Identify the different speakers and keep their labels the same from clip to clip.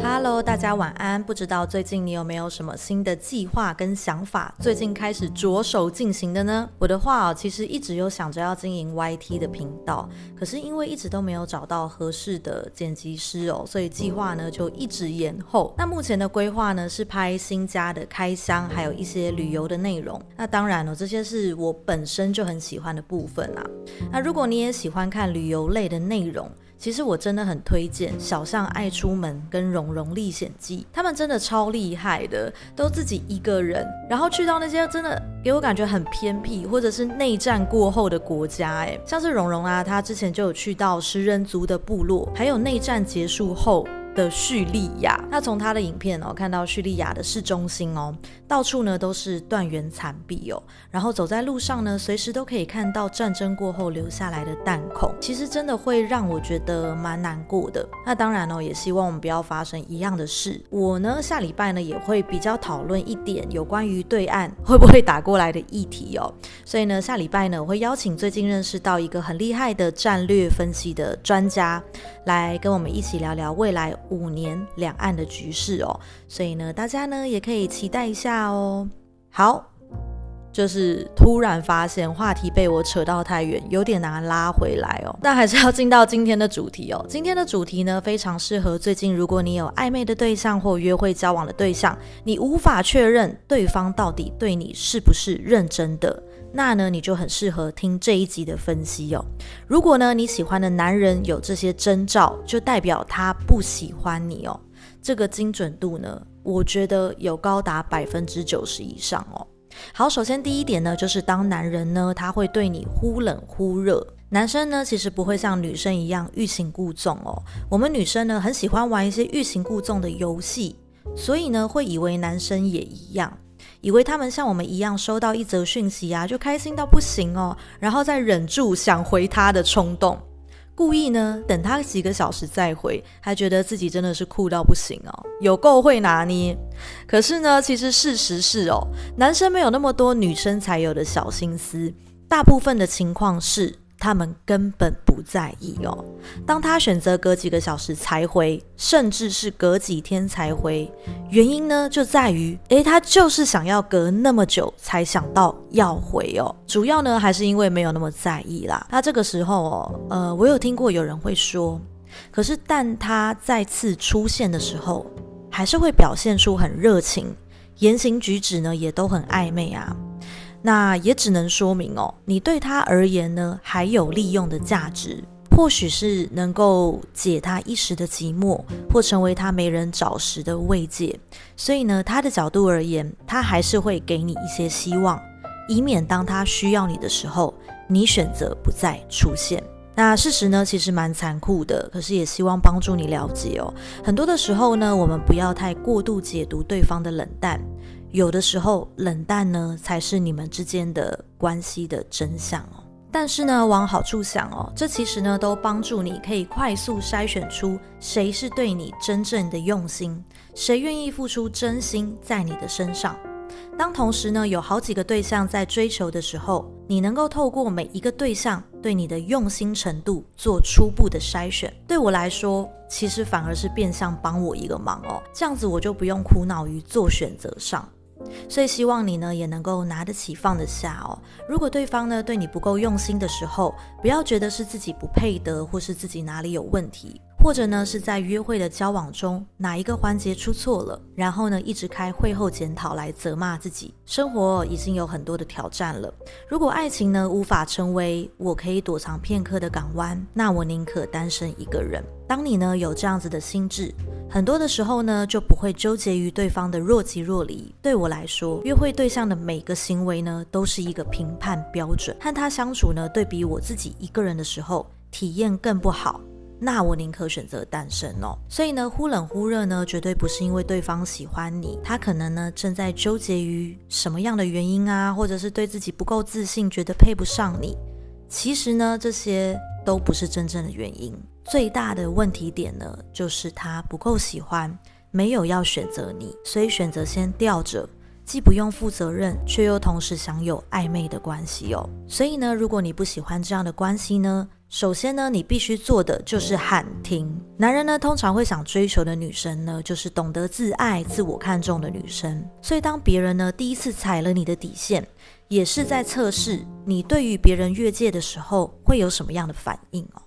Speaker 1: Hello，大家晚安。不知道最近你有没有什么新的计划跟想法？最近开始着手进行的呢？我的话哦，其实一直有想着要经营 YT 的频道，可是因为一直都没有找到合适的剪辑师哦，所以计划呢就一直延后。那目前的规划呢是拍新家的开箱，还有一些旅游的内容。那当然哦，这些是我本身就很喜欢的部分啦。那如果你也喜欢看旅游类的内容，其实我真的很推荐《小象爱出门》跟《蓉蓉历险记》，他们真的超厉害的，都自己一个人，然后去到那些真的给我感觉很偏僻或者是内战过后的国家，哎，像是蓉蓉啊，他之前就有去到食人族的部落，还有内战结束后。的叙利亚，那从他的影片哦，看到叙利亚的市中心哦，到处呢都是断垣残壁哦，然后走在路上呢，随时都可以看到战争过后留下来的弹孔，其实真的会让我觉得蛮难过的。那当然哦，也希望我们不要发生一样的事。我呢下礼拜呢也会比较讨论一点有关于对岸会不会打过来的议题哦，所以呢下礼拜呢我会邀请最近认识到一个很厉害的战略分析的专家来跟我们一起聊聊未来。五年两岸的局势哦，所以呢，大家呢也可以期待一下哦。好，就是突然发现话题被我扯到太远，有点难拉回来哦。那还是要进到今天的主题哦。今天的主题呢，非常适合最近如果你有暧昧的对象或约会交往的对象，你无法确认对方到底对你是不是认真的。那呢，你就很适合听这一集的分析哦。如果呢，你喜欢的男人有这些征兆，就代表他不喜欢你哦。这个精准度呢，我觉得有高达百分之九十以上哦。好，首先第一点呢，就是当男人呢，他会对你忽冷忽热。男生呢，其实不会像女生一样欲擒故纵哦。我们女生呢，很喜欢玩一些欲擒故纵的游戏，所以呢，会以为男生也一样。以为他们像我们一样收到一则讯息啊，就开心到不行哦，然后再忍住想回他的冲动，故意呢等他几个小时再回，还觉得自己真的是酷到不行哦，有够会拿捏。可是呢，其实事实是哦，男生没有那么多女生才有的小心思，大部分的情况是。他们根本不在意哦。当他选择隔几个小时才回，甚至是隔几天才回，原因呢就在于，诶，他就是想要隔那么久才想到要回哦。主要呢还是因为没有那么在意啦。那这个时候哦，呃，我有听过有人会说，可是但他再次出现的时候，还是会表现出很热情，言行举止呢也都很暧昧啊。那也只能说明哦，你对他而言呢，还有利用的价值，或许是能够解他一时的寂寞，或成为他没人找时的慰藉。所以呢，他的角度而言，他还是会给你一些希望，以免当他需要你的时候，你选择不再出现。那事实呢，其实蛮残酷的，可是也希望帮助你了解哦。很多的时候呢，我们不要太过度解读对方的冷淡。有的时候，冷淡呢才是你们之间的关系的真相哦。但是呢，往好处想哦，这其实呢都帮助你可以快速筛选出谁是对你真正的用心，谁愿意付出真心在你的身上。当同时呢有好几个对象在追求的时候，你能够透过每一个对象对你的用心程度做初步的筛选。对我来说，其实反而是变相帮我一个忙哦，这样子我就不用苦恼于做选择上。所以希望你呢也能够拿得起放得下哦。如果对方呢对你不够用心的时候，不要觉得是自己不配得，或是自己哪里有问题，或者呢是在约会的交往中哪一个环节出错了，然后呢一直开会后检讨来责骂自己。生活已经有很多的挑战了，如果爱情呢无法成为我可以躲藏片刻的港湾，那我宁可单身一个人。当你呢有这样子的心智。很多的时候呢，就不会纠结于对方的若即若离。对我来说，约会对象的每个行为呢，都是一个评判标准。和他相处呢，对比我自己一个人的时候，体验更不好。那我宁可选择单身哦。所以呢，忽冷忽热呢，绝对不是因为对方喜欢你，他可能呢正在纠结于什么样的原因啊，或者是对自己不够自信，觉得配不上你。其实呢，这些都不是真正的原因。最大的问题点呢，就是他不够喜欢，没有要选择你，所以选择先吊着，既不用负责任，却又同时享有暧昧的关系哦。所以呢，如果你不喜欢这样的关系呢，首先呢，你必须做的就是喊停。男人呢，通常会想追求的女生呢，就是懂得自爱、自我看重的女生。所以，当别人呢第一次踩了你的底线，也是在测试你对于别人越界的时候会有什么样的反应哦。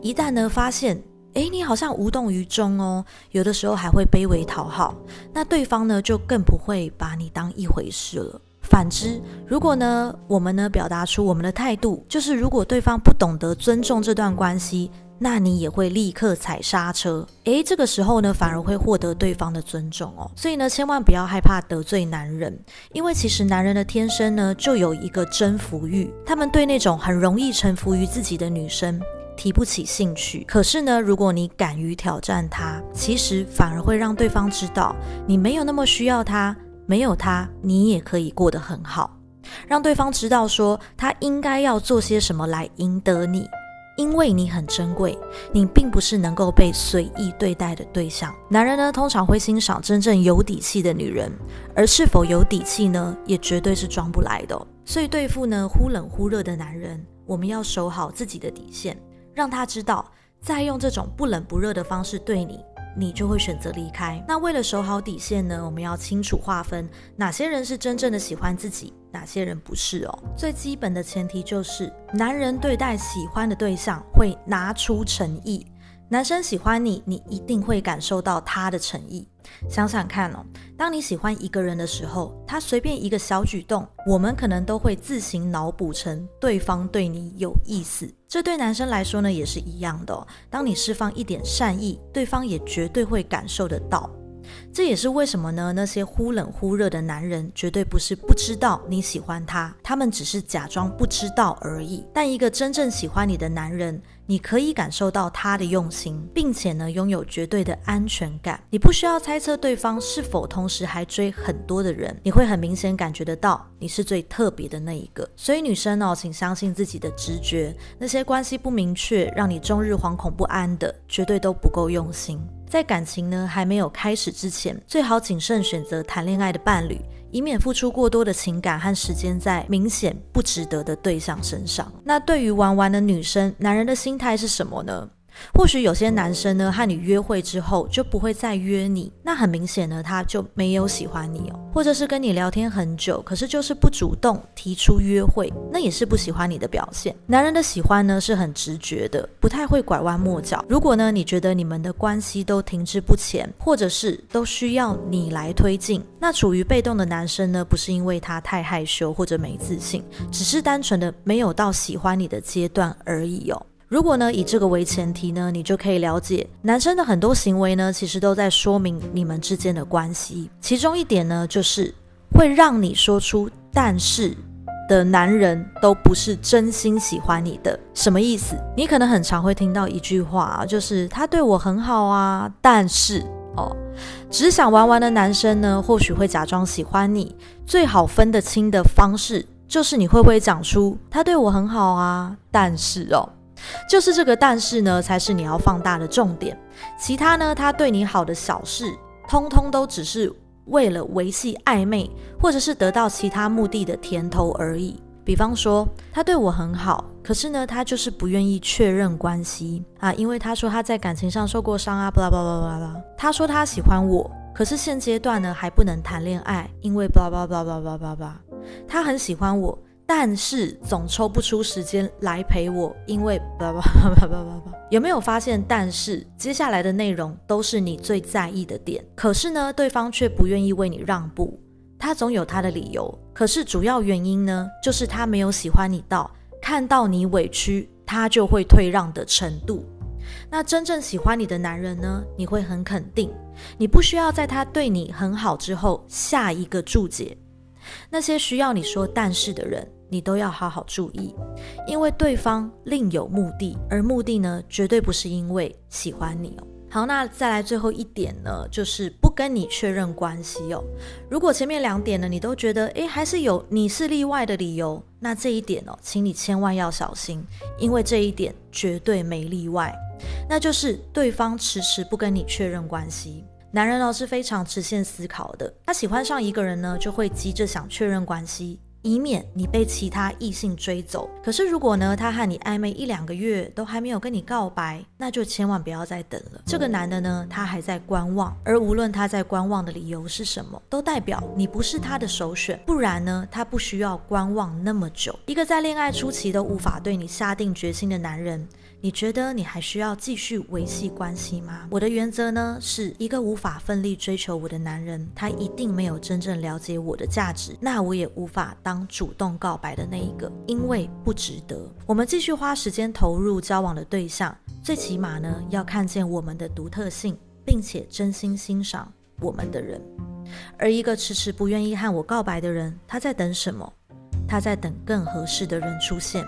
Speaker 1: 一旦呢发现，诶，你好像无动于衷哦，有的时候还会卑微讨好，那对方呢就更不会把你当一回事了。反之，如果呢，我们呢表达出我们的态度，就是如果对方不懂得尊重这段关系，那你也会立刻踩刹车。诶，这个时候呢，反而会获得对方的尊重哦。所以呢，千万不要害怕得罪男人，因为其实男人的天生呢就有一个征服欲，他们对那种很容易臣服于自己的女生提不起兴趣。可是呢，如果你敢于挑战他，其实反而会让对方知道你没有那么需要他。没有他，你也可以过得很好，让对方知道说他应该要做些什么来赢得你，因为你很珍贵，你并不是能够被随意对待的对象。男人呢，通常会欣赏真正有底气的女人，而是否有底气呢，也绝对是装不来的。所以对付呢忽冷忽热的男人，我们要守好自己的底线，让他知道，再用这种不冷不热的方式对你。你就会选择离开。那为了守好底线呢，我们要清楚划分哪些人是真正的喜欢自己，哪些人不是哦。最基本的前提就是，男人对待喜欢的对象会拿出诚意。男生喜欢你，你一定会感受到他的诚意。想想看哦，当你喜欢一个人的时候，他随便一个小举动，我们可能都会自行脑补成对方对你有意思。这对男生来说呢，也是一样的。当你释放一点善意，对方也绝对会感受得到。这也是为什么呢？那些忽冷忽热的男人，绝对不是不知道你喜欢他，他们只是假装不知道而已。但一个真正喜欢你的男人，你可以感受到他的用心，并且呢，拥有绝对的安全感。你不需要猜测对方是否同时还追很多的人，你会很明显感觉得到，你是最特别的那一个。所以女生哦，请相信自己的直觉，那些关系不明确，让你终日惶恐不安的，绝对都不够用心。在感情呢还没有开始之前，最好谨慎选择谈恋爱的伴侣，以免付出过多的情感和时间在明显不值得的对象身上。那对于玩玩的女生，男人的心态是什么呢？或许有些男生呢，和你约会之后就不会再约你，那很明显呢，他就没有喜欢你哦。或者是跟你聊天很久，可是就是不主动提出约会，那也是不喜欢你的表现。男人的喜欢呢是很直觉的，不太会拐弯抹角。如果呢你觉得你们的关系都停滞不前，或者是都需要你来推进，那处于被动的男生呢，不是因为他太害羞或者没自信，只是单纯的没有到喜欢你的阶段而已哦。如果呢以这个为前提呢，你就可以了解男生的很多行为呢，其实都在说明你们之间的关系。其中一点呢，就是会让你说出“但是”的男人都不是真心喜欢你的。什么意思？你可能很常会听到一句话，就是他对我很好啊，但是哦，只想玩玩的男生呢，或许会假装喜欢你。最好分得清的方式，就是你会不会讲出他对我很好啊，但是哦。就是这个，但是呢，才是你要放大的重点。其他呢，他对你好的小事，通通都只是为了维系暧昧，或者是得到其他目的的甜头而已。比方说，他对我很好，可是呢，他就是不愿意确认关系啊，因为他说他在感情上受过伤啊，巴拉巴拉巴拉。他说他喜欢我，可是现阶段呢，还不能谈恋爱，因为巴拉巴拉巴拉巴拉巴拉。他很喜欢我。但是总抽不出时间来陪我，因为叭叭叭叭叭叭。有没有发现？但是接下来的内容都是你最在意的点，可是呢，对方却不愿意为你让步，他总有他的理由。可是主要原因呢，就是他没有喜欢你到看到你委屈，他就会退让的程度。那真正喜欢你的男人呢，你会很肯定，你不需要在他对你很好之后下一个注解。那些需要你说但是的人。你都要好好注意，因为对方另有目的，而目的呢，绝对不是因为喜欢你哦。好，那再来最后一点呢，就是不跟你确认关系哦。如果前面两点呢，你都觉得诶还是有你是例外的理由，那这一点哦，请你千万要小心，因为这一点绝对没例外，那就是对方迟迟不跟你确认关系。男人呢是非常直线思考的，他喜欢上一个人呢，就会急着想确认关系。以免你被其他异性追走。可是如果呢，他和你暧昧一两个月都还没有跟你告白，那就千万不要再等了。这个男的呢，他还在观望，而无论他在观望的理由是什么，都代表你不是他的首选。不然呢，他不需要观望那么久。一个在恋爱初期都无法对你下定决心的男人。你觉得你还需要继续维系关系吗？我的原则呢，是一个无法奋力追求我的男人，他一定没有真正了解我的价值，那我也无法当主动告白的那一个，因为不值得。我们继续花时间投入交往的对象，最起码呢，要看见我们的独特性，并且真心欣赏我们的人。而一个迟迟不愿意和我告白的人，他在等什么？他在等更合适的人出现。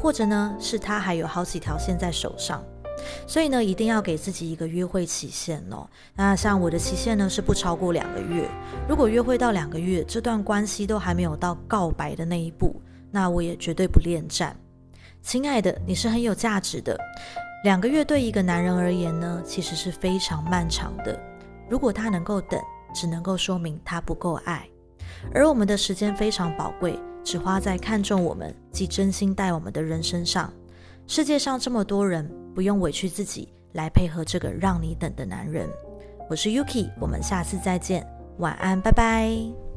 Speaker 1: 或者呢，是他还有好几条线在手上，所以呢，一定要给自己一个约会期限哦。那像我的期限呢，是不超过两个月。如果约会到两个月，这段关系都还没有到告白的那一步，那我也绝对不恋战。亲爱的，你是很有价值的。两个月对一个男人而言呢，其实是非常漫长的。如果他能够等，只能够说明他不够爱。而我们的时间非常宝贵。只花在看重我们及真心待我们的人身上。世界上这么多人，不用委屈自己来配合这个让你等的男人。我是 Yuki，我们下次再见，晚安，拜拜。